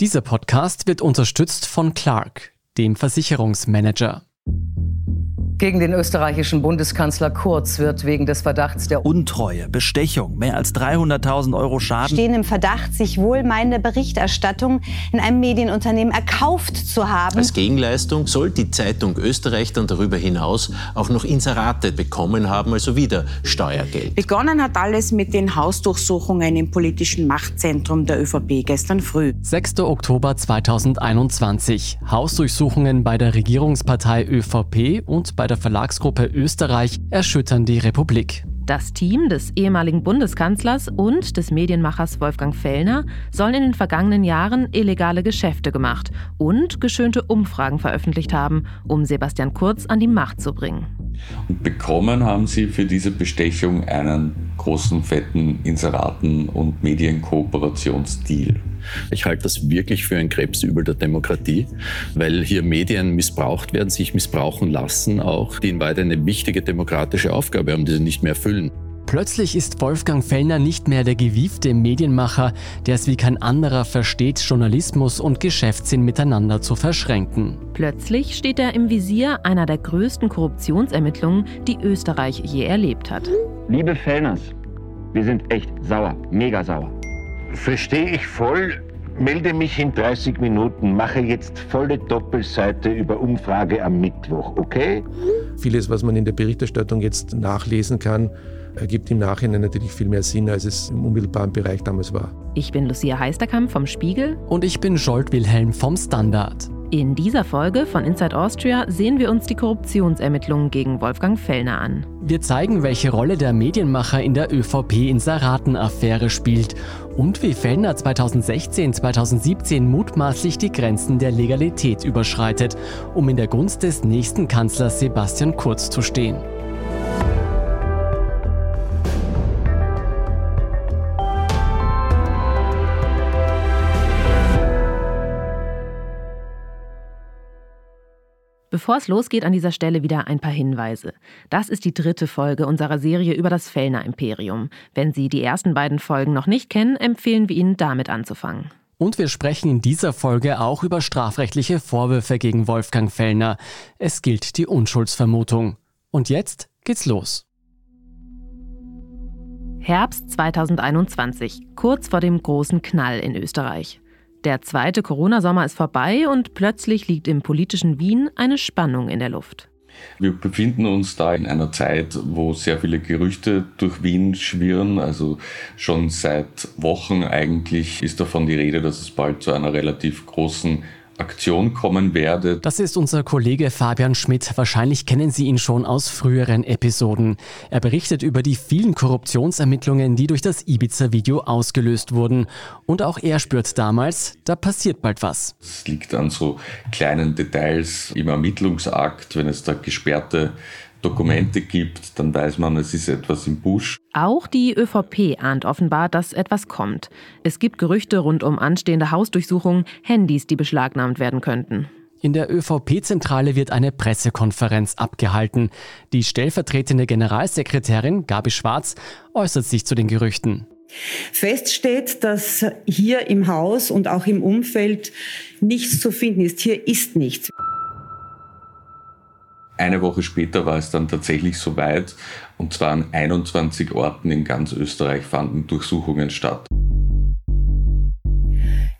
Dieser Podcast wird unterstützt von Clark, dem Versicherungsmanager. Gegen den österreichischen Bundeskanzler Kurz wird wegen des Verdachts der Untreue, Bestechung, mehr als 300.000 Euro Schaden. Stehen im Verdacht, sich wohlmeinende Berichterstattung in einem Medienunternehmen erkauft zu haben. Als Gegenleistung soll die Zeitung Österreich dann darüber hinaus auch noch Inserate bekommen haben, also wieder Steuergeld. Begonnen hat alles mit den Hausdurchsuchungen im politischen Machtzentrum der ÖVP gestern früh. 6. Oktober 2021. Hausdurchsuchungen bei der Regierungspartei ÖVP und bei der Verlagsgruppe Österreich erschüttern die Republik. Das Team des ehemaligen Bundeskanzlers und des Medienmachers Wolfgang Fellner sollen in den vergangenen Jahren illegale Geschäfte gemacht und geschönte Umfragen veröffentlicht haben, um Sebastian Kurz an die Macht zu bringen. Und bekommen haben sie für diese Bestechung einen großen, fetten Inseraten- und Medienkooperationsdeal. Ich halte das wirklich für ein Krebsübel der Demokratie, weil hier Medien missbraucht werden, sich missbrauchen lassen, auch die in Wahrheit eine wichtige demokratische Aufgabe haben, die sie nicht mehr erfüllen. Plötzlich ist Wolfgang Fellner nicht mehr der gewiefte Medienmacher, der es wie kein anderer versteht, Journalismus und Geschäftssinn miteinander zu verschränken. Plötzlich steht er im Visier einer der größten Korruptionsermittlungen, die Österreich je erlebt hat. Liebe Fellners, wir sind echt sauer, mega sauer. Verstehe ich voll, melde mich in 30 Minuten, mache jetzt volle Doppelseite über Umfrage am Mittwoch, okay? Vieles, was man in der Berichterstattung jetzt nachlesen kann, ergibt im Nachhinein natürlich viel mehr Sinn, als es im unmittelbaren Bereich damals war. Ich bin Lucia Heisterkamp vom Spiegel. Und ich bin Scholt Wilhelm vom Standard. In dieser Folge von Inside Austria sehen wir uns die Korruptionsermittlungen gegen Wolfgang Fellner an. Wir zeigen, welche Rolle der Medienmacher in der ÖVP-Inseraten-Affäre spielt und wie Fellner 2016-2017 mutmaßlich die Grenzen der Legalität überschreitet, um in der Gunst des nächsten Kanzlers Sebastian Kurz zu stehen. Bevor es losgeht, an dieser Stelle wieder ein paar Hinweise. Das ist die dritte Folge unserer Serie über das Fellner Imperium. Wenn Sie die ersten beiden Folgen noch nicht kennen, empfehlen wir Ihnen damit anzufangen. Und wir sprechen in dieser Folge auch über strafrechtliche Vorwürfe gegen Wolfgang Fellner. Es gilt die Unschuldsvermutung. Und jetzt geht's los. Herbst 2021, kurz vor dem großen Knall in Österreich. Der zweite Corona-Sommer ist vorbei und plötzlich liegt im politischen Wien eine Spannung in der Luft. Wir befinden uns da in einer Zeit, wo sehr viele Gerüchte durch Wien schwirren. Also schon seit Wochen eigentlich ist davon die Rede, dass es bald zu einer relativ großen Aktion kommen werde. Das ist unser Kollege Fabian Schmidt. Wahrscheinlich kennen Sie ihn schon aus früheren Episoden. Er berichtet über die vielen Korruptionsermittlungen, die durch das Ibiza-Video ausgelöst wurden. Und auch er spürt damals, da passiert bald was. Es liegt an so kleinen Details im Ermittlungsakt, wenn es da gesperrte Dokumente gibt, dann weiß man, es ist etwas im Busch. Auch die ÖVP ahnt offenbar, dass etwas kommt. Es gibt Gerüchte rund um anstehende Hausdurchsuchungen, Handys, die beschlagnahmt werden könnten. In der ÖVP-Zentrale wird eine Pressekonferenz abgehalten. Die stellvertretende Generalsekretärin Gabi Schwarz äußert sich zu den Gerüchten. Fest steht, dass hier im Haus und auch im Umfeld nichts zu finden ist. Hier ist nichts. Eine Woche später war es dann tatsächlich soweit und zwar an 21 Orten in ganz Österreich fanden Durchsuchungen statt.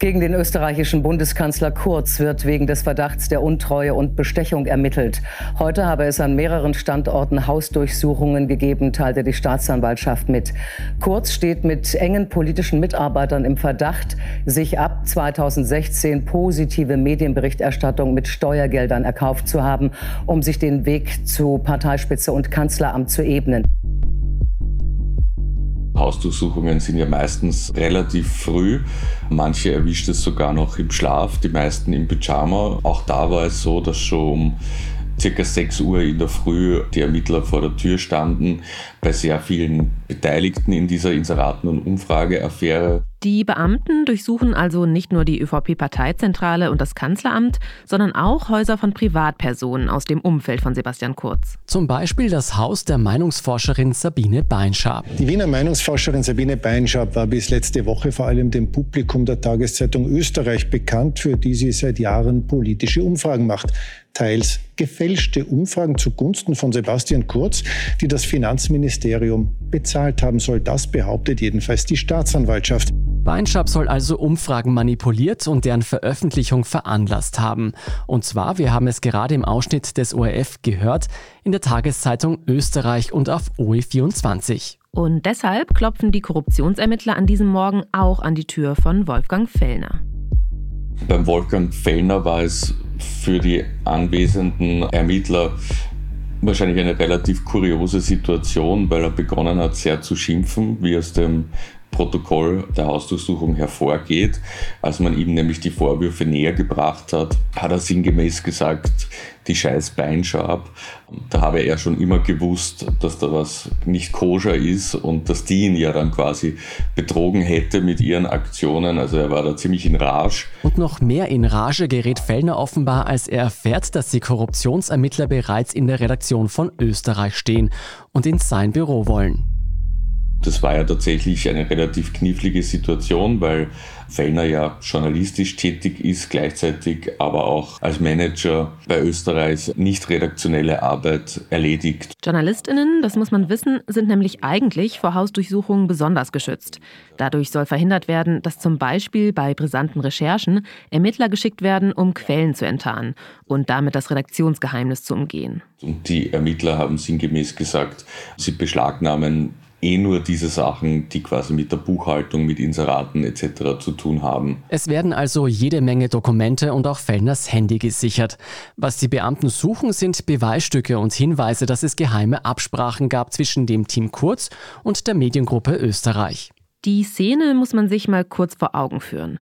Gegen den österreichischen Bundeskanzler Kurz wird wegen des Verdachts der Untreue und Bestechung ermittelt. Heute habe es an mehreren Standorten Hausdurchsuchungen gegeben, teilte die Staatsanwaltschaft mit. Kurz steht mit engen politischen Mitarbeitern im Verdacht, sich ab 2016 positive Medienberichterstattung mit Steuergeldern erkauft zu haben, um sich den Weg zu Parteispitze und Kanzleramt zu ebnen. Hausdurchsuchungen sind ja meistens relativ früh. Manche erwischt es sogar noch im Schlaf, die meisten im Pyjama. Auch da war es so, dass schon um circa 6 Uhr in der Früh die Ermittler vor der Tür standen. Bei sehr vielen Beteiligten in dieser Inseraten- und Umfrageaffäre Die Beamten durchsuchen also nicht nur die ÖVP-Parteizentrale und das Kanzleramt, sondern auch Häuser von Privatpersonen aus dem Umfeld von Sebastian Kurz. Zum Beispiel das Haus der Meinungsforscherin Sabine Beinschab. Die Wiener Meinungsforscherin Sabine Beinschab war bis letzte Woche vor allem dem Publikum der Tageszeitung Österreich bekannt, für die sie seit Jahren politische Umfragen macht teils gefälschte Umfragen zugunsten von Sebastian Kurz, die das Finanzministerium bezahlt haben soll. Das behauptet jedenfalls die Staatsanwaltschaft. Weinschab soll also Umfragen manipuliert und deren Veröffentlichung veranlasst haben. Und zwar, wir haben es gerade im Ausschnitt des ORF gehört, in der Tageszeitung Österreich und auf OE24. Und deshalb klopfen die Korruptionsermittler an diesem Morgen auch an die Tür von Wolfgang Fellner. Beim Wolfgang Fellner war es für die anwesenden Ermittler wahrscheinlich eine relativ kuriose Situation, weil er begonnen hat, sehr zu schimpfen, wie aus dem Protokoll der Hausdurchsuchung hervorgeht. Als man ihm nämlich die Vorwürfe näher gebracht hat, hat er sinngemäß gesagt, die scheiß Beinschab. Da habe er schon immer gewusst, dass da was nicht koscher ist und dass die ihn ja dann quasi betrogen hätte mit ihren Aktionen. Also er war da ziemlich in Rage. Und noch mehr in Rage gerät Fellner offenbar, als er erfährt, dass die Korruptionsermittler bereits in der Redaktion von Österreich stehen und in sein Büro wollen. Das war ja tatsächlich eine relativ knifflige Situation, weil Fellner ja journalistisch tätig ist, gleichzeitig aber auch als Manager bei Österreich nicht redaktionelle Arbeit erledigt. Journalistinnen, das muss man wissen, sind nämlich eigentlich vor Hausdurchsuchungen besonders geschützt. Dadurch soll verhindert werden, dass zum Beispiel bei brisanten Recherchen Ermittler geschickt werden, um Quellen zu enttarnen und damit das Redaktionsgeheimnis zu umgehen. Und die Ermittler haben sinngemäß gesagt, sie beschlagnahmen eh nur diese Sachen, die quasi mit der Buchhaltung, mit Inseraten etc. zu tun haben. Es werden also jede Menge Dokumente und auch Fellners Handy gesichert. Was die Beamten suchen, sind Beweisstücke und Hinweise, dass es geheime Absprachen gab zwischen dem Team Kurz und der Mediengruppe Österreich. Die Szene muss man sich mal kurz vor Augen führen.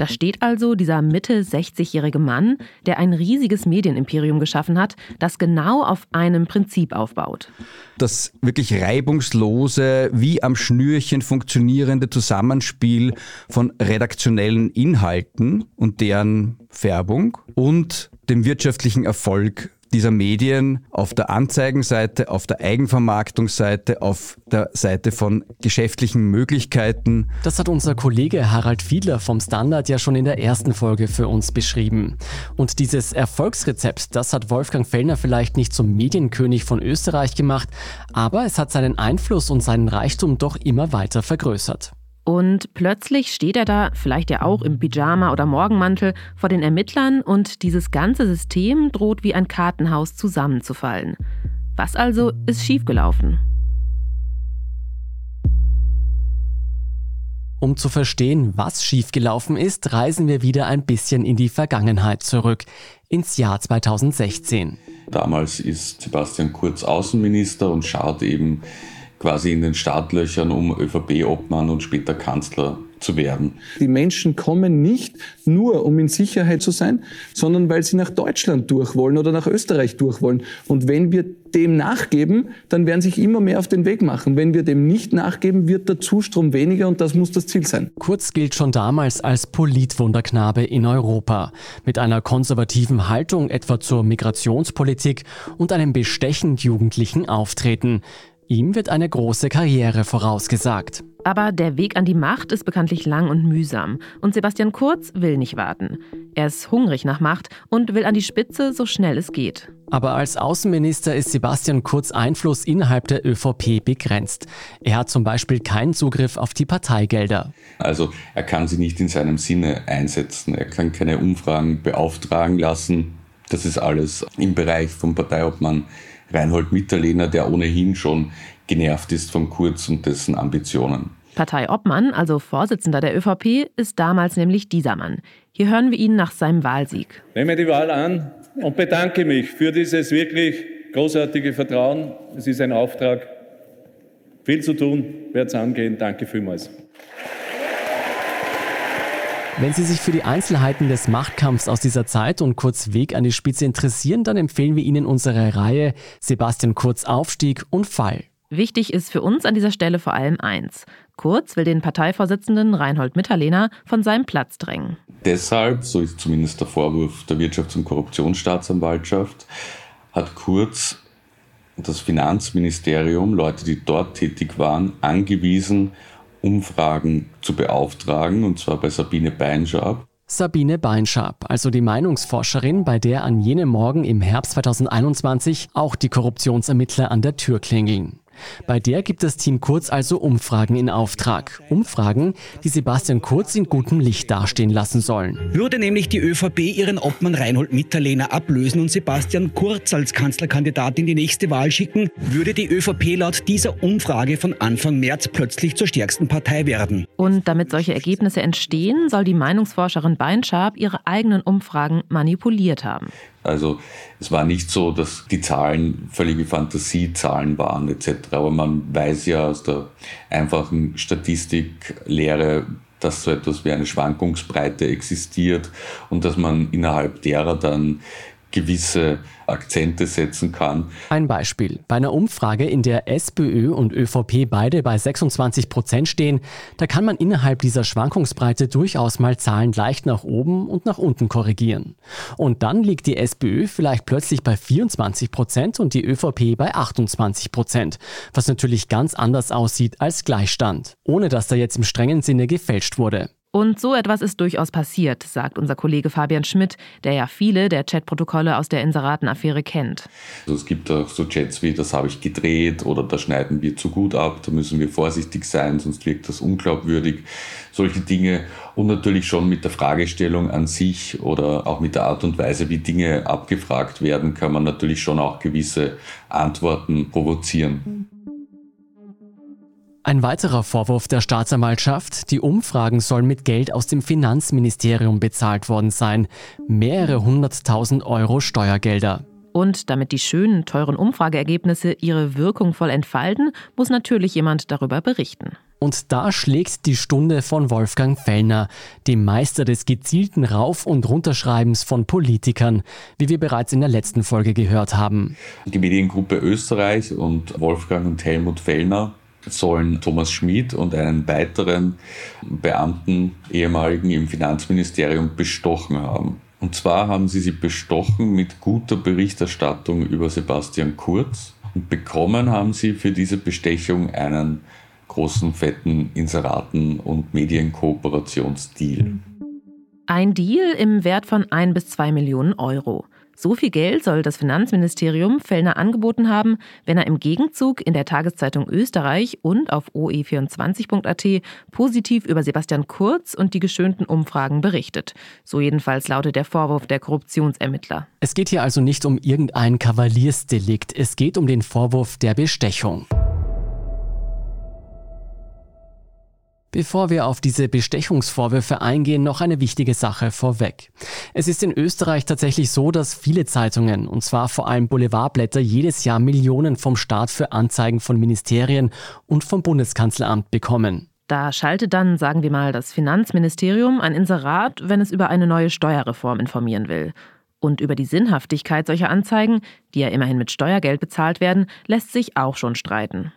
Da steht also dieser Mitte 60-jährige Mann, der ein riesiges Medienimperium geschaffen hat, das genau auf einem Prinzip aufbaut. Das wirklich reibungslose, wie am Schnürchen funktionierende Zusammenspiel von redaktionellen Inhalten und deren Färbung und dem wirtschaftlichen Erfolg dieser Medien auf der Anzeigenseite, auf der Eigenvermarktungsseite, auf der Seite von geschäftlichen Möglichkeiten. Das hat unser Kollege Harald Fiedler vom Standard ja schon in der ersten Folge für uns beschrieben. Und dieses Erfolgsrezept, das hat Wolfgang Fellner vielleicht nicht zum Medienkönig von Österreich gemacht, aber es hat seinen Einfluss und seinen Reichtum doch immer weiter vergrößert. Und plötzlich steht er da, vielleicht ja auch im Pyjama oder Morgenmantel, vor den Ermittlern und dieses ganze System droht wie ein Kartenhaus zusammenzufallen. Was also ist schiefgelaufen? Um zu verstehen, was schiefgelaufen ist, reisen wir wieder ein bisschen in die Vergangenheit zurück, ins Jahr 2016. Damals ist Sebastian Kurz Außenminister und schaut eben quasi in den Startlöchern, um ÖVP-Obmann und später Kanzler zu werden. Die Menschen kommen nicht nur, um in Sicherheit zu sein, sondern weil sie nach Deutschland durch wollen oder nach Österreich durch wollen. Und wenn wir dem nachgeben, dann werden sich immer mehr auf den Weg machen. Wenn wir dem nicht nachgeben, wird der Zustrom weniger und das muss das Ziel sein. Kurz gilt schon damals als Politwunderknabe in Europa. Mit einer konservativen Haltung etwa zur Migrationspolitik und einem bestechend jugendlichen Auftreten. Ihm wird eine große Karriere vorausgesagt. Aber der Weg an die Macht ist bekanntlich lang und mühsam. Und Sebastian Kurz will nicht warten. Er ist hungrig nach Macht und will an die Spitze so schnell es geht. Aber als Außenminister ist Sebastian Kurz Einfluss innerhalb der ÖVP begrenzt. Er hat zum Beispiel keinen Zugriff auf die Parteigelder. Also er kann sie nicht in seinem Sinne einsetzen. Er kann keine Umfragen beauftragen lassen. Das ist alles im Bereich vom Parteiobmann Reinhold Mitterlehner, der ohnehin schon genervt ist von Kurz und dessen Ambitionen. Parteiobmann, also Vorsitzender der ÖVP, ist damals nämlich dieser Mann. Hier hören wir ihn nach seinem Wahlsieg. Ich nehme die Wahl an und bedanke mich für dieses wirklich großartige Vertrauen. Es ist ein Auftrag. Viel zu tun, werde es angehen. Danke vielmals. Wenn Sie sich für die Einzelheiten des Machtkampfs aus dieser Zeit und Kurz Weg an die Spitze interessieren, dann empfehlen wir Ihnen unsere Reihe Sebastian Kurz Aufstieg und Fall. Wichtig ist für uns an dieser Stelle vor allem eins. Kurz will den Parteivorsitzenden Reinhold Mitterlehner von seinem Platz drängen. Deshalb, so ist zumindest der Vorwurf der Wirtschafts- und Korruptionsstaatsanwaltschaft, hat Kurz das Finanzministerium, Leute, die dort tätig waren, angewiesen, Umfragen zu beauftragen, und zwar bei Sabine Beinschab. Sabine Beinschab, also die Meinungsforscherin, bei der an jenem Morgen im Herbst 2021 auch die Korruptionsermittler an der Tür klingeln. Bei der gibt das Team Kurz also Umfragen in Auftrag. Umfragen, die Sebastian Kurz in gutem Licht dastehen lassen sollen. Würde nämlich die ÖVP ihren Obmann Reinhold Mitterlehner ablösen und Sebastian Kurz als Kanzlerkandidat in die nächste Wahl schicken, würde die ÖVP laut dieser Umfrage von Anfang März plötzlich zur stärksten Partei werden. Und damit solche Ergebnisse entstehen, soll die Meinungsforscherin Beinschab ihre eigenen Umfragen manipuliert haben. Also es war nicht so, dass die Zahlen völlige Fantasiezahlen waren etc. Aber man weiß ja aus der einfachen Statistiklehre, dass so etwas wie eine Schwankungsbreite existiert und dass man innerhalb derer dann gewisse Akzente setzen kann. Ein Beispiel. Bei einer Umfrage, in der SPÖ und ÖVP beide bei 26 Prozent stehen, da kann man innerhalb dieser Schwankungsbreite durchaus mal Zahlen leicht nach oben und nach unten korrigieren. Und dann liegt die SPÖ vielleicht plötzlich bei 24 Prozent und die ÖVP bei 28 Prozent, was natürlich ganz anders aussieht als Gleichstand, ohne dass da jetzt im strengen Sinne gefälscht wurde. Und so etwas ist durchaus passiert, sagt unser Kollege Fabian Schmidt, der ja viele der Chatprotokolle aus der Inseraten-Affäre kennt. Also es gibt auch so Chats wie, das habe ich gedreht oder da schneiden wir zu gut ab, da müssen wir vorsichtig sein, sonst wirkt das unglaubwürdig. Solche Dinge und natürlich schon mit der Fragestellung an sich oder auch mit der Art und Weise, wie Dinge abgefragt werden, kann man natürlich schon auch gewisse Antworten provozieren. Ein weiterer Vorwurf der Staatsanwaltschaft, die Umfragen sollen mit Geld aus dem Finanzministerium bezahlt worden sein. Mehrere hunderttausend Euro Steuergelder. Und damit die schönen, teuren Umfrageergebnisse ihre Wirkung voll entfalten, muss natürlich jemand darüber berichten. Und da schlägt die Stunde von Wolfgang Fellner, dem Meister des gezielten Rauf- und Runterschreibens von Politikern, wie wir bereits in der letzten Folge gehört haben. Die Mediengruppe Österreich und Wolfgang und Helmut Fellner sollen Thomas Schmid und einen weiteren Beamten, ehemaligen im Finanzministerium, bestochen haben. Und zwar haben sie sie bestochen mit guter Berichterstattung über Sebastian Kurz und bekommen haben sie für diese Bestechung einen großen, fetten Inseraten- und Medienkooperationsdeal. Ein Deal im Wert von ein bis zwei Millionen Euro. So viel Geld soll das Finanzministerium Fellner angeboten haben, wenn er im Gegenzug in der Tageszeitung Österreich und auf oe24.at positiv über Sebastian Kurz und die geschönten Umfragen berichtet. So jedenfalls lautet der Vorwurf der Korruptionsermittler. Es geht hier also nicht um irgendein Kavaliersdelikt, es geht um den Vorwurf der Bestechung. Bevor wir auf diese Bestechungsvorwürfe eingehen, noch eine wichtige Sache vorweg. Es ist in Österreich tatsächlich so, dass viele Zeitungen, und zwar vor allem Boulevardblätter, jedes Jahr Millionen vom Staat für Anzeigen von Ministerien und vom Bundeskanzleramt bekommen. Da schaltet dann, sagen wir mal, das Finanzministerium ein Inserat, wenn es über eine neue Steuerreform informieren will. Und über die Sinnhaftigkeit solcher Anzeigen, die ja immerhin mit Steuergeld bezahlt werden, lässt sich auch schon streiten.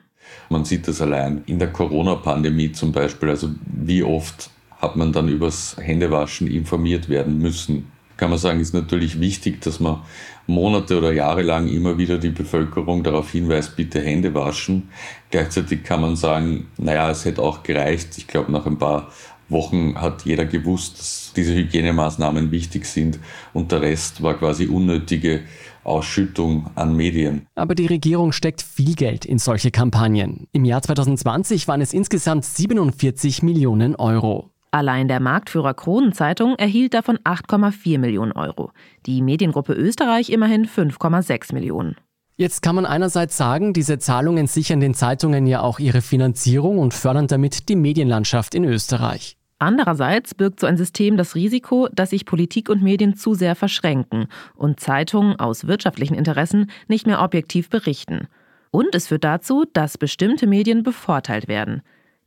Man sieht das allein in der Corona-Pandemie zum Beispiel. Also wie oft hat man dann übers Händewaschen informiert werden müssen? Kann man sagen, ist natürlich wichtig, dass man Monate oder Jahre lang immer wieder die Bevölkerung darauf hinweist, bitte Hände waschen. Gleichzeitig kann man sagen, naja, es hätte auch gereicht. Ich glaube, nach ein paar Wochen hat jeder gewusst, dass diese Hygienemaßnahmen wichtig sind und der Rest war quasi unnötige Ausschüttung an Medien. Aber die Regierung steckt viel Geld in solche Kampagnen. Im Jahr 2020 waren es insgesamt 47 Millionen Euro. Allein der Marktführer Kronenzeitung erhielt davon 8,4 Millionen Euro. Die Mediengruppe Österreich immerhin 5,6 Millionen. Jetzt kann man einerseits sagen, diese Zahlungen sichern den Zeitungen ja auch ihre Finanzierung und fördern damit die Medienlandschaft in Österreich. Andererseits birgt so ein System das Risiko, dass sich Politik und Medien zu sehr verschränken und Zeitungen aus wirtschaftlichen Interessen nicht mehr objektiv berichten. Und es führt dazu, dass bestimmte Medien bevorteilt werden.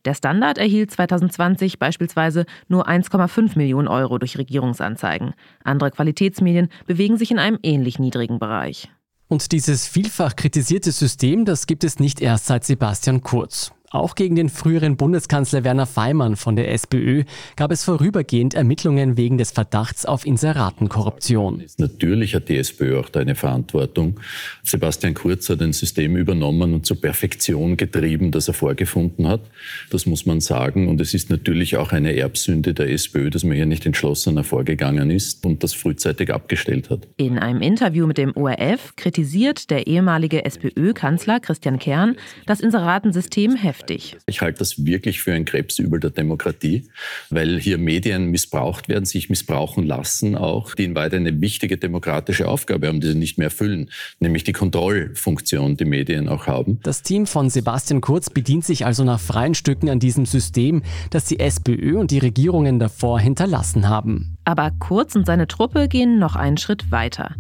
Der Standard erhielt 2020 beispielsweise nur 1,5 Millionen Euro durch Regierungsanzeigen. Andere Qualitätsmedien bewegen sich in einem ähnlich niedrigen Bereich. Und dieses vielfach kritisierte System, das gibt es nicht erst seit Sebastian Kurz. Auch gegen den früheren Bundeskanzler Werner Feimann von der SPÖ gab es vorübergehend Ermittlungen wegen des Verdachts auf Inseratenkorruption. Natürlich hat die SPÖ auch da eine Verantwortung. Sebastian Kurz hat ein System übernommen und zur Perfektion getrieben, das er vorgefunden hat. Das muss man sagen. Und es ist natürlich auch eine Erbsünde der SPÖ, dass man hier nicht entschlossener vorgegangen ist und das frühzeitig abgestellt hat. In einem Interview mit dem ORF kritisiert der ehemalige SPÖ-Kanzler Christian Kern das Inseratensystem heftig heftig. Ich halte das wirklich für ein Krebsübel der Demokratie, weil hier Medien missbraucht werden, sich missbrauchen lassen auch, die in weiter eine wichtige demokratische Aufgabe haben, die sie nicht mehr erfüllen, nämlich die Kontrollfunktion, die Medien auch haben. Das Team von Sebastian Kurz bedient sich also nach freien Stücken an diesem System, das die SPÖ und die Regierungen davor hinterlassen haben. Aber Kurz und seine Truppe gehen noch einen Schritt weiter.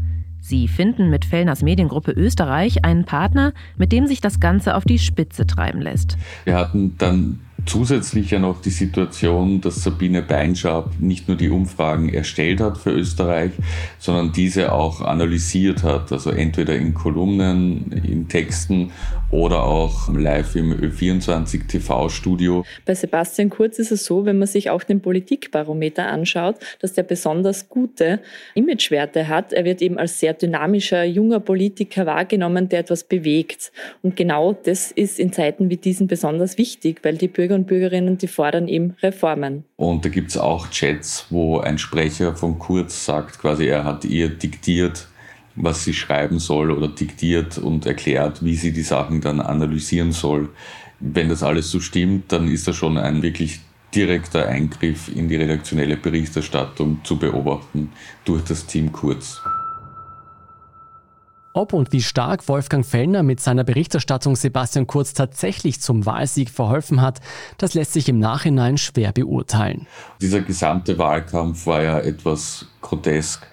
Sie finden mit Fellners Mediengruppe Österreich einen Partner, mit dem sich das Ganze auf die Spitze treiben lässt. Wir hatten dann zusätzlich ja noch die Situation, dass Sabine Beinschab nicht nur die Umfragen erstellt hat für Österreich, sondern diese auch analysiert hat. Also entweder in Kolumnen, in Texten oder auch live im Ö24 TV-Studio. Bei Sebastian Kurz ist es so, wenn man sich auch den Politikbarometer anschaut, dass der besonders gute Imagewerte hat. Er wird eben als sehr dynamischer, junger Politiker wahrgenommen, der etwas bewegt. Und genau das ist in Zeiten wie diesen besonders wichtig, weil die Bürger und Bürgerinnen, die fordern eben Reformen. Und da gibt es auch Chats, wo ein Sprecher von Kurz sagt, quasi er hat ihr diktiert, was sie schreiben soll oder diktiert und erklärt, wie sie die Sachen dann analysieren soll. Wenn das alles so stimmt, dann ist das schon ein wirklich direkter Eingriff in die redaktionelle Berichterstattung zu beobachten durch das Team Kurz. Ob und wie stark Wolfgang Fellner mit seiner Berichterstattung Sebastian Kurz tatsächlich zum Wahlsieg verholfen hat, das lässt sich im Nachhinein schwer beurteilen. Dieser gesamte Wahlkampf war ja etwas grotesk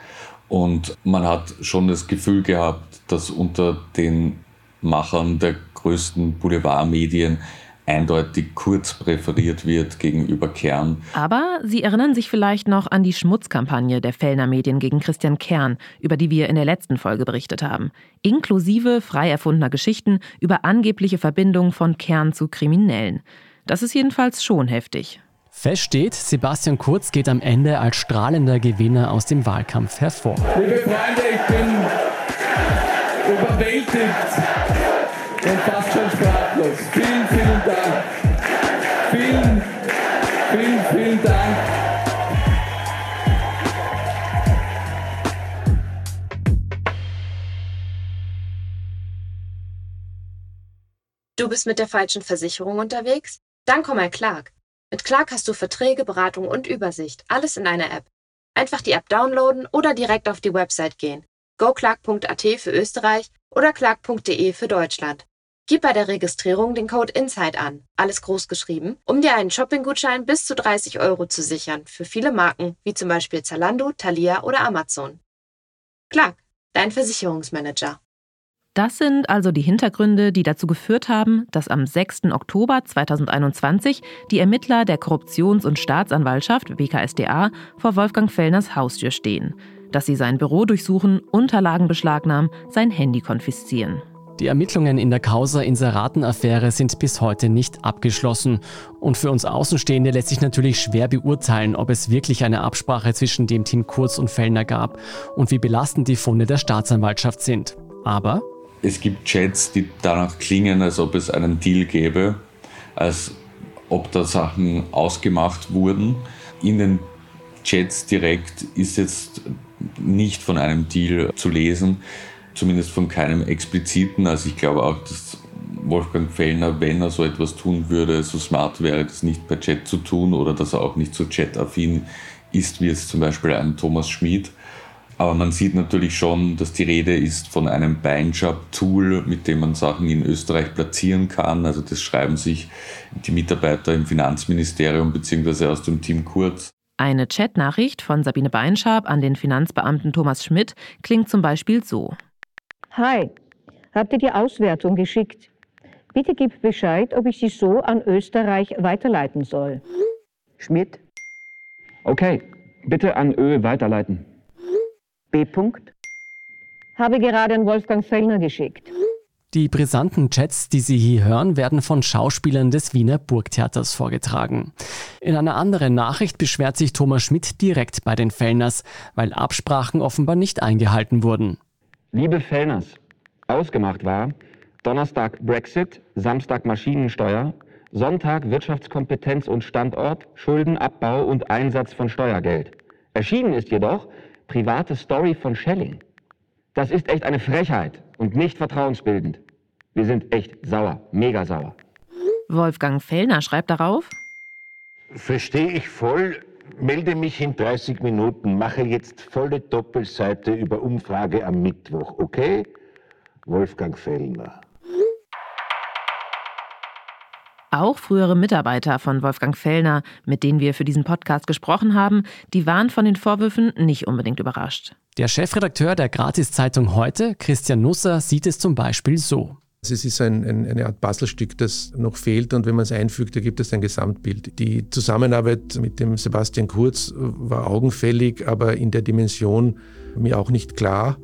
und man hat schon das Gefühl gehabt, dass unter den Machern der größten Boulevardmedien eindeutig kurz präferiert wird gegenüber Kern. Aber Sie erinnern sich vielleicht noch an die Schmutzkampagne der Fellner Medien gegen Christian Kern, über die wir in der letzten Folge berichtet haben. Inklusive frei erfundener Geschichten über angebliche Verbindungen von Kern zu Kriminellen. Das ist jedenfalls schon heftig. Fest steht, Sebastian Kurz geht am Ende als strahlender Gewinner aus dem Wahlkampf hervor. Liebe Freunde, ich bin überwältigt und fast schon sprachlos. Vielen, vielen Dank. Vielen, vielen, vielen Dank. Du bist mit der falschen Versicherung unterwegs? Dann komm mal Clark. Mit Clark hast du Verträge, Beratung und Übersicht. Alles in einer App. Einfach die App downloaden oder direkt auf die Website gehen. goclark.at für Österreich oder clark.de für Deutschland. Gib bei der Registrierung den Code INSIDE an, alles groß geschrieben, um dir einen Shopping-Gutschein bis zu 30 Euro zu sichern für viele Marken wie zum Beispiel Zalando, Thalia oder Amazon. Clark, dein Versicherungsmanager. Das sind also die Hintergründe, die dazu geführt haben, dass am 6. Oktober 2021 die Ermittler der Korruptions- und Staatsanwaltschaft WKSDA vor Wolfgang Fellners Haustür stehen, dass sie sein Büro durchsuchen, Unterlagen beschlagnahmen, sein Handy konfiszieren. Die Ermittlungen in der Causa Inseraten-Affäre sind bis heute nicht abgeschlossen. Und für uns Außenstehende lässt sich natürlich schwer beurteilen, ob es wirklich eine Absprache zwischen dem Team Kurz und Fellner gab und wie belastend die Funde der Staatsanwaltschaft sind. Aber es gibt Chats, die danach klingen, als ob es einen Deal gäbe, als ob da Sachen ausgemacht wurden. In den Chats direkt ist jetzt nicht von einem Deal zu lesen zumindest von keinem expliziten. Also ich glaube auch, dass Wolfgang Fellner, wenn er so etwas tun würde, so smart wäre, das nicht per Chat zu tun oder dass er auch nicht so chat-affin ist, wie es zum Beispiel ein Thomas Schmid. Aber man sieht natürlich schon, dass die Rede ist von einem Beinjob-Tool, mit dem man Sachen in Österreich platzieren kann. Also das schreiben sich die Mitarbeiter im Finanzministerium bzw. aus dem Team Kurz. Eine Chatnachricht von Sabine Beinschab an den Finanzbeamten Thomas Schmidt klingt zum Beispiel so. Hi, habt ihr die Auswertung geschickt? Bitte gib Bescheid, ob ich sie so an Österreich weiterleiten soll. Schmidt. Okay, bitte an Ö weiterleiten. B. -Punkt. Habe gerade an Wolfgang Fellner geschickt. Die brisanten Chats, die Sie hier hören, werden von Schauspielern des Wiener Burgtheaters vorgetragen. In einer anderen Nachricht beschwert sich Thomas Schmidt direkt bei den Fellners, weil Absprachen offenbar nicht eingehalten wurden. Liebe Fellners, ausgemacht war Donnerstag Brexit, Samstag Maschinensteuer, Sonntag Wirtschaftskompetenz und Standort, Schuldenabbau und Einsatz von Steuergeld. Erschienen ist jedoch private Story von Schelling. Das ist echt eine Frechheit und nicht vertrauensbildend. Wir sind echt sauer, mega sauer. Wolfgang Fellner schreibt darauf. Verstehe ich voll, melde mich in 30 Minuten, mache jetzt volle Doppelseite über Umfrage am Mittwoch, okay? Wolfgang Fellner. Auch frühere Mitarbeiter von Wolfgang Fellner, mit denen wir für diesen Podcast gesprochen haben, die waren von den Vorwürfen nicht unbedingt überrascht. Der Chefredakteur der Gratiszeitung heute, Christian Nusser, sieht es zum Beispiel so. Es ist ein, ein, eine Art Puzzlestück, das noch fehlt und wenn man es einfügt, ergibt es ein Gesamtbild. Die Zusammenarbeit mit dem Sebastian Kurz war augenfällig, aber in der Dimension mir auch nicht klar.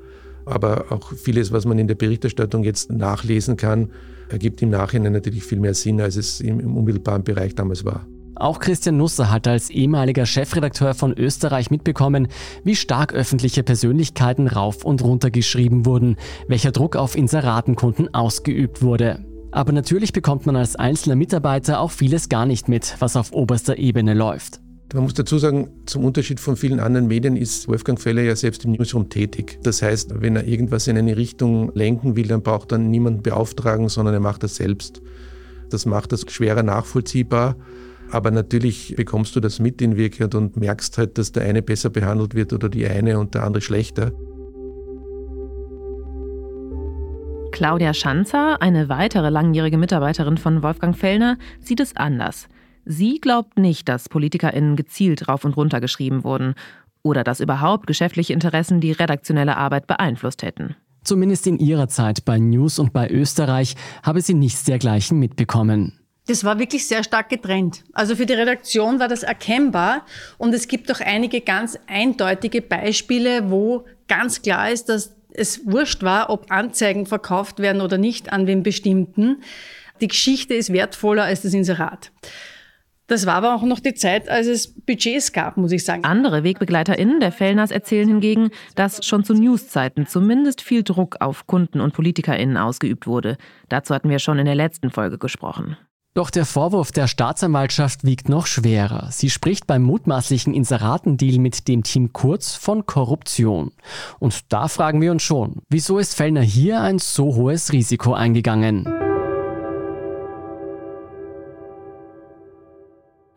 Aber auch vieles, was man in der Berichterstattung jetzt nachlesen kann, ergibt im Nachhinein natürlich viel mehr Sinn, als es im, im unmittelbaren Bereich damals war. Auch Christian Nusser hat als ehemaliger Chefredakteur von Österreich mitbekommen, wie stark öffentliche Persönlichkeiten rauf und runter geschrieben wurden, welcher Druck auf Inseratenkunden ausgeübt wurde. Aber natürlich bekommt man als einzelner Mitarbeiter auch vieles gar nicht mit, was auf oberster Ebene läuft. Man muss dazu sagen, zum Unterschied von vielen anderen Medien ist Wolfgang Feller ja selbst im Newsroom tätig. Das heißt, wenn er irgendwas in eine Richtung lenken will, dann braucht er niemanden beauftragen, sondern er macht das selbst. Das macht das schwerer nachvollziehbar. Aber natürlich bekommst du das mit in Wirklichkeit und merkst halt, dass der eine besser behandelt wird oder die eine und der andere schlechter. Claudia Schanzer, eine weitere langjährige Mitarbeiterin von Wolfgang Fellner, sieht es anders. Sie glaubt nicht, dass PolitikerInnen gezielt rauf und runter geschrieben wurden oder dass überhaupt geschäftliche Interessen die redaktionelle Arbeit beeinflusst hätten. Zumindest in ihrer Zeit bei News und bei Österreich habe sie nichts dergleichen mitbekommen. Das war wirklich sehr stark getrennt. Also für die Redaktion war das erkennbar und es gibt auch einige ganz eindeutige Beispiele, wo ganz klar ist, dass es wurscht war, ob Anzeigen verkauft werden oder nicht an den bestimmten. Die Geschichte ist wertvoller als das Inserat. Das war aber auch noch die Zeit, als es Budgets gab, muss ich sagen. Andere WegbegleiterInnen der Fellners erzählen hingegen, dass schon zu Newszeiten zumindest viel Druck auf Kunden und PolitikerInnen ausgeübt wurde. Dazu hatten wir schon in der letzten Folge gesprochen. Doch der Vorwurf der Staatsanwaltschaft wiegt noch schwerer. Sie spricht beim mutmaßlichen Inseratendeal mit dem Team Kurz von Korruption. Und da fragen wir uns schon, wieso ist Fellner hier ein so hohes Risiko eingegangen?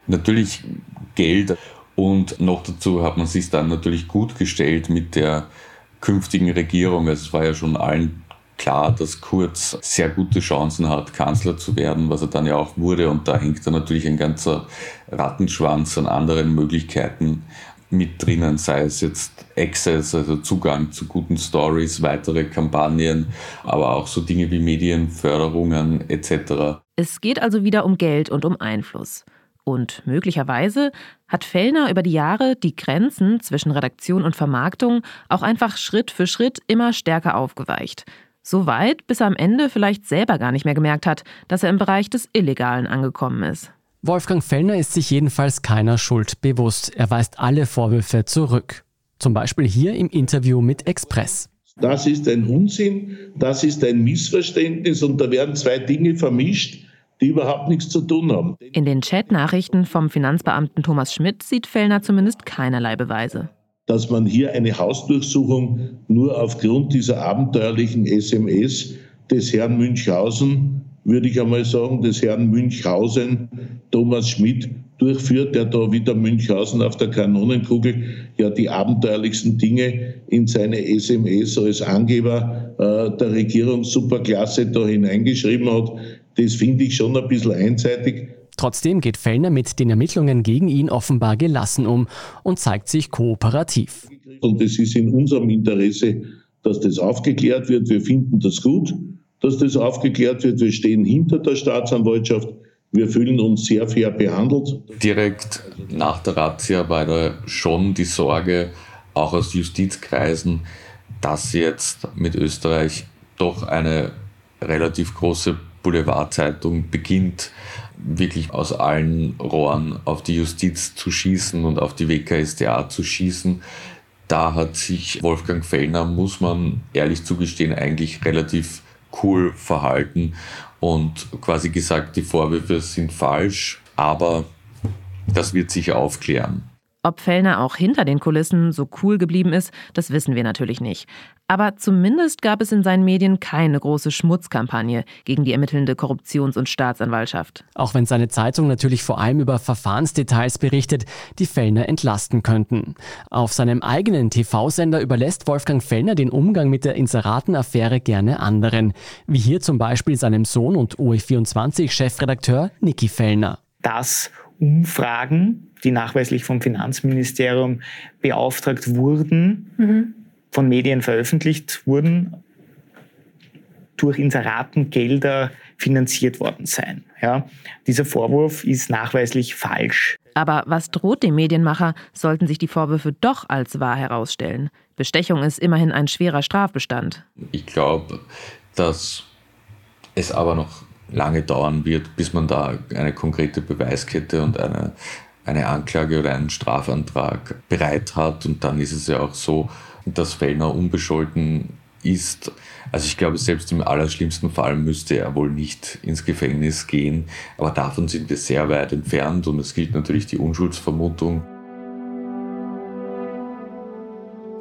Natürlich Geld und noch dazu hat man sich dann natürlich gut gestellt mit der künftigen Regierung. Es war ja schon allen klar, dass Kurz sehr gute Chancen hat, Kanzler zu werden, was er dann ja auch wurde. Und da hängt dann natürlich ein ganzer Rattenschwanz an anderen Möglichkeiten mit drinnen, sei es jetzt Access, also Zugang zu guten Stories, weitere Kampagnen, aber auch so Dinge wie Medienförderungen etc. Es geht also wieder um Geld und um Einfluss. Und möglicherweise hat Fellner über die Jahre die Grenzen zwischen Redaktion und Vermarktung auch einfach Schritt für Schritt immer stärker aufgeweicht. So weit, bis er am Ende vielleicht selber gar nicht mehr gemerkt hat, dass er im Bereich des Illegalen angekommen ist. Wolfgang Fellner ist sich jedenfalls keiner Schuld bewusst. Er weist alle Vorwürfe zurück. Zum Beispiel hier im Interview mit Express. Das ist ein Unsinn, das ist ein Missverständnis und da werden zwei Dinge vermischt die überhaupt nichts zu tun haben. In den Chatnachrichten vom Finanzbeamten Thomas Schmidt sieht Fellner zumindest keinerlei Beweise. Dass man hier eine Hausdurchsuchung nur aufgrund dieser abenteuerlichen SMS des Herrn Münchhausen, würde ich einmal sagen, des Herrn Münchhausen, Thomas Schmidt, durchführt, der da wieder Münchhausen auf der Kanonenkugel ja die abenteuerlichsten Dinge in seine SMS als Angeber äh, der Regierung Superklasse da hineingeschrieben hat. Das finde ich schon ein bisschen einseitig. Trotzdem geht Fellner mit den Ermittlungen gegen ihn offenbar gelassen um und zeigt sich kooperativ. Und es ist in unserem Interesse, dass das aufgeklärt wird. Wir finden das gut, dass das aufgeklärt wird. Wir stehen hinter der Staatsanwaltschaft. Wir fühlen uns sehr fair behandelt. Direkt nach der Razzia war da schon die Sorge, auch aus Justizkreisen, dass jetzt mit Österreich doch eine relativ große Boulevardzeitung beginnt, wirklich aus allen Rohren auf die Justiz zu schießen und auf die WKSDA zu schießen. Da hat sich Wolfgang Fellner, muss man ehrlich zugestehen, eigentlich relativ cool verhalten und quasi gesagt, die Vorwürfe sind falsch, aber das wird sich aufklären. Ob Fellner auch hinter den Kulissen so cool geblieben ist, das wissen wir natürlich nicht. Aber zumindest gab es in seinen Medien keine große Schmutzkampagne gegen die ermittelnde Korruptions- und Staatsanwaltschaft. Auch wenn seine Zeitung natürlich vor allem über Verfahrensdetails berichtet, die Fellner entlasten könnten. Auf seinem eigenen TV-Sender überlässt Wolfgang Fellner den Umgang mit der Inseraten-Affäre gerne anderen, wie hier zum Beispiel seinem Sohn und OE24-Chefredakteur Niki Fellner. Das Umfragen, die nachweislich vom Finanzministerium beauftragt wurden, mhm. von Medien veröffentlicht wurden, durch Inseratengelder finanziert worden sein. Ja, dieser Vorwurf ist nachweislich falsch. Aber was droht dem Medienmacher, sollten sich die Vorwürfe doch als wahr herausstellen? Bestechung ist immerhin ein schwerer Strafbestand. Ich glaube, dass es aber noch lange dauern wird, bis man da eine konkrete Beweiskette und eine, eine Anklage oder einen Strafantrag bereit hat. Und dann ist es ja auch so, dass Fellner unbescholten ist. Also ich glaube, selbst im allerschlimmsten Fall müsste er wohl nicht ins Gefängnis gehen. Aber davon sind wir sehr weit entfernt und es gilt natürlich die Unschuldsvermutung.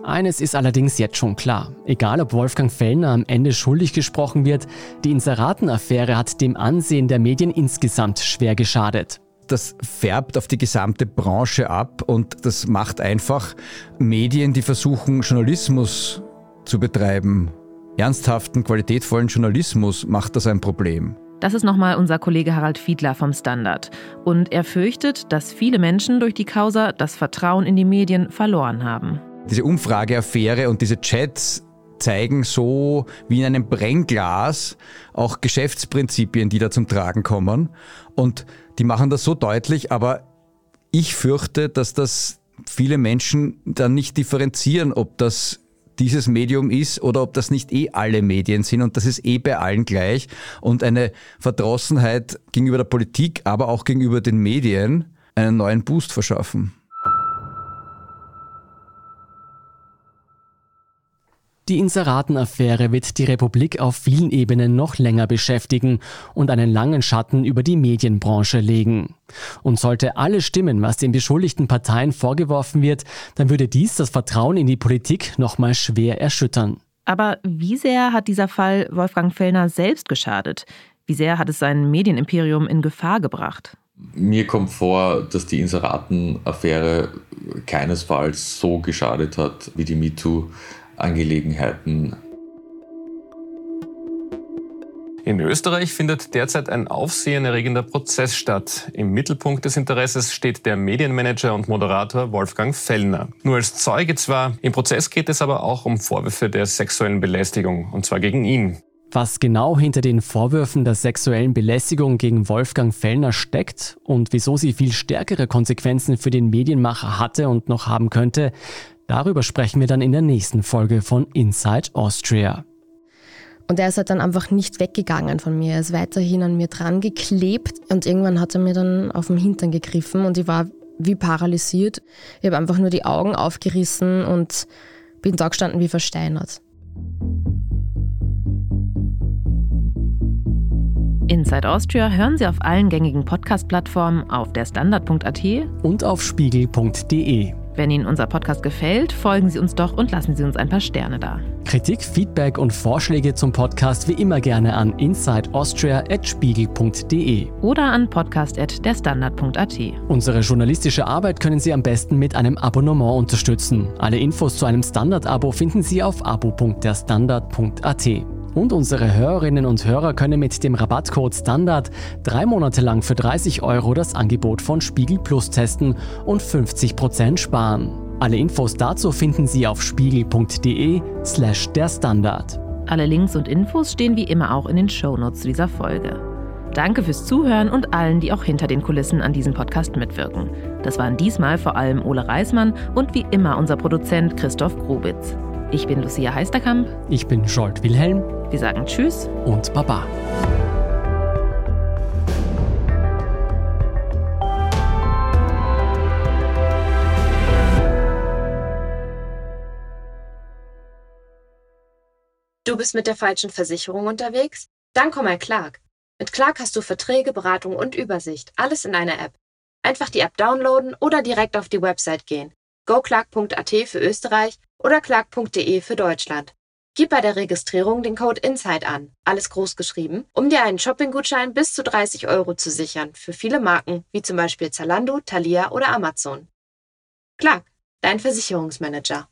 Eines ist allerdings jetzt schon klar. Egal ob Wolfgang Fellner am Ende schuldig gesprochen wird, die Inseratenaffäre hat dem Ansehen der Medien insgesamt schwer geschadet. Das färbt auf die gesamte Branche ab und das macht einfach Medien, die versuchen, Journalismus zu betreiben, ernsthaften, qualitätvollen Journalismus, macht das ein Problem. Das ist nochmal unser Kollege Harald Fiedler vom Standard. Und er fürchtet, dass viele Menschen durch die Causa das Vertrauen in die Medien verloren haben. Diese Umfrageaffäre und diese Chats zeigen so wie in einem Brennglas auch Geschäftsprinzipien, die da zum Tragen kommen. Und die machen das so deutlich, aber ich fürchte, dass das viele Menschen dann nicht differenzieren, ob das dieses Medium ist oder ob das nicht eh alle Medien sind und das ist eh bei allen gleich und eine Verdrossenheit gegenüber der Politik, aber auch gegenüber den Medien einen neuen Boost verschaffen. Die Inseratenaffäre wird die Republik auf vielen Ebenen noch länger beschäftigen und einen langen Schatten über die Medienbranche legen. Und sollte alle stimmen, was den beschuldigten Parteien vorgeworfen wird, dann würde dies das Vertrauen in die Politik nochmal schwer erschüttern. Aber wie sehr hat dieser Fall Wolfgang Fellner selbst geschadet? Wie sehr hat es sein Medienimperium in Gefahr gebracht? Mir kommt vor, dass die Inseratenaffäre keinesfalls so geschadet hat wie die MeToo. Angelegenheiten. In Österreich findet derzeit ein aufsehenerregender Prozess statt. Im Mittelpunkt des Interesses steht der Medienmanager und Moderator Wolfgang Fellner. Nur als Zeuge zwar, im Prozess geht es aber auch um Vorwürfe der sexuellen Belästigung, und zwar gegen ihn. Was genau hinter den Vorwürfen der sexuellen Belästigung gegen Wolfgang Fellner steckt und wieso sie viel stärkere Konsequenzen für den Medienmacher hatte und noch haben könnte, Darüber sprechen wir dann in der nächsten Folge von Inside Austria. Und er ist halt dann einfach nicht weggegangen von mir. Er ist weiterhin an mir dran geklebt und irgendwann hat er mir dann auf den Hintern gegriffen und ich war wie paralysiert. Ich habe einfach nur die Augen aufgerissen und bin da gestanden wie versteinert. Inside Austria hören Sie auf allen gängigen Podcast-Plattformen, auf der Standard.at und auf spiegel.de. Wenn Ihnen unser Podcast gefällt, folgen Sie uns doch und lassen Sie uns ein paar Sterne da. Kritik, Feedback und Vorschläge zum Podcast wie immer gerne an insideaustria.spiegel.de oder an podcast.derstandard.at. Unsere journalistische Arbeit können Sie am besten mit einem Abonnement unterstützen. Alle Infos zu einem Standard-Abo finden Sie auf abo.derstandard.at. Und unsere Hörerinnen und Hörer können mit dem Rabattcode Standard drei Monate lang für 30 Euro das Angebot von Spiegel Plus testen und 50% sparen. Alle Infos dazu finden Sie auf spiegel.de slash der Standard. Alle Links und Infos stehen wie immer auch in den Shownotes dieser Folge. Danke fürs Zuhören und allen, die auch hinter den Kulissen an diesem Podcast mitwirken. Das waren diesmal vor allem Ole Reismann und wie immer unser Produzent Christoph Grubitz. Ich bin Lucia Heisterkamp. Ich bin Scholt Wilhelm. Wir sagen Tschüss und Baba. Du bist mit der falschen Versicherung unterwegs? Dann komm mal Clark. Mit Clark hast du Verträge, Beratung und Übersicht, alles in einer App. Einfach die App downloaden oder direkt auf die Website gehen. goclark.at für Österreich oder clark.de für Deutschland. Gib bei der Registrierung den Code INSIDE an, alles groß geschrieben, um dir einen Shopping-Gutschein bis zu 30 Euro zu sichern für viele Marken wie zum Beispiel Zalando, Thalia oder Amazon. Clark, dein Versicherungsmanager.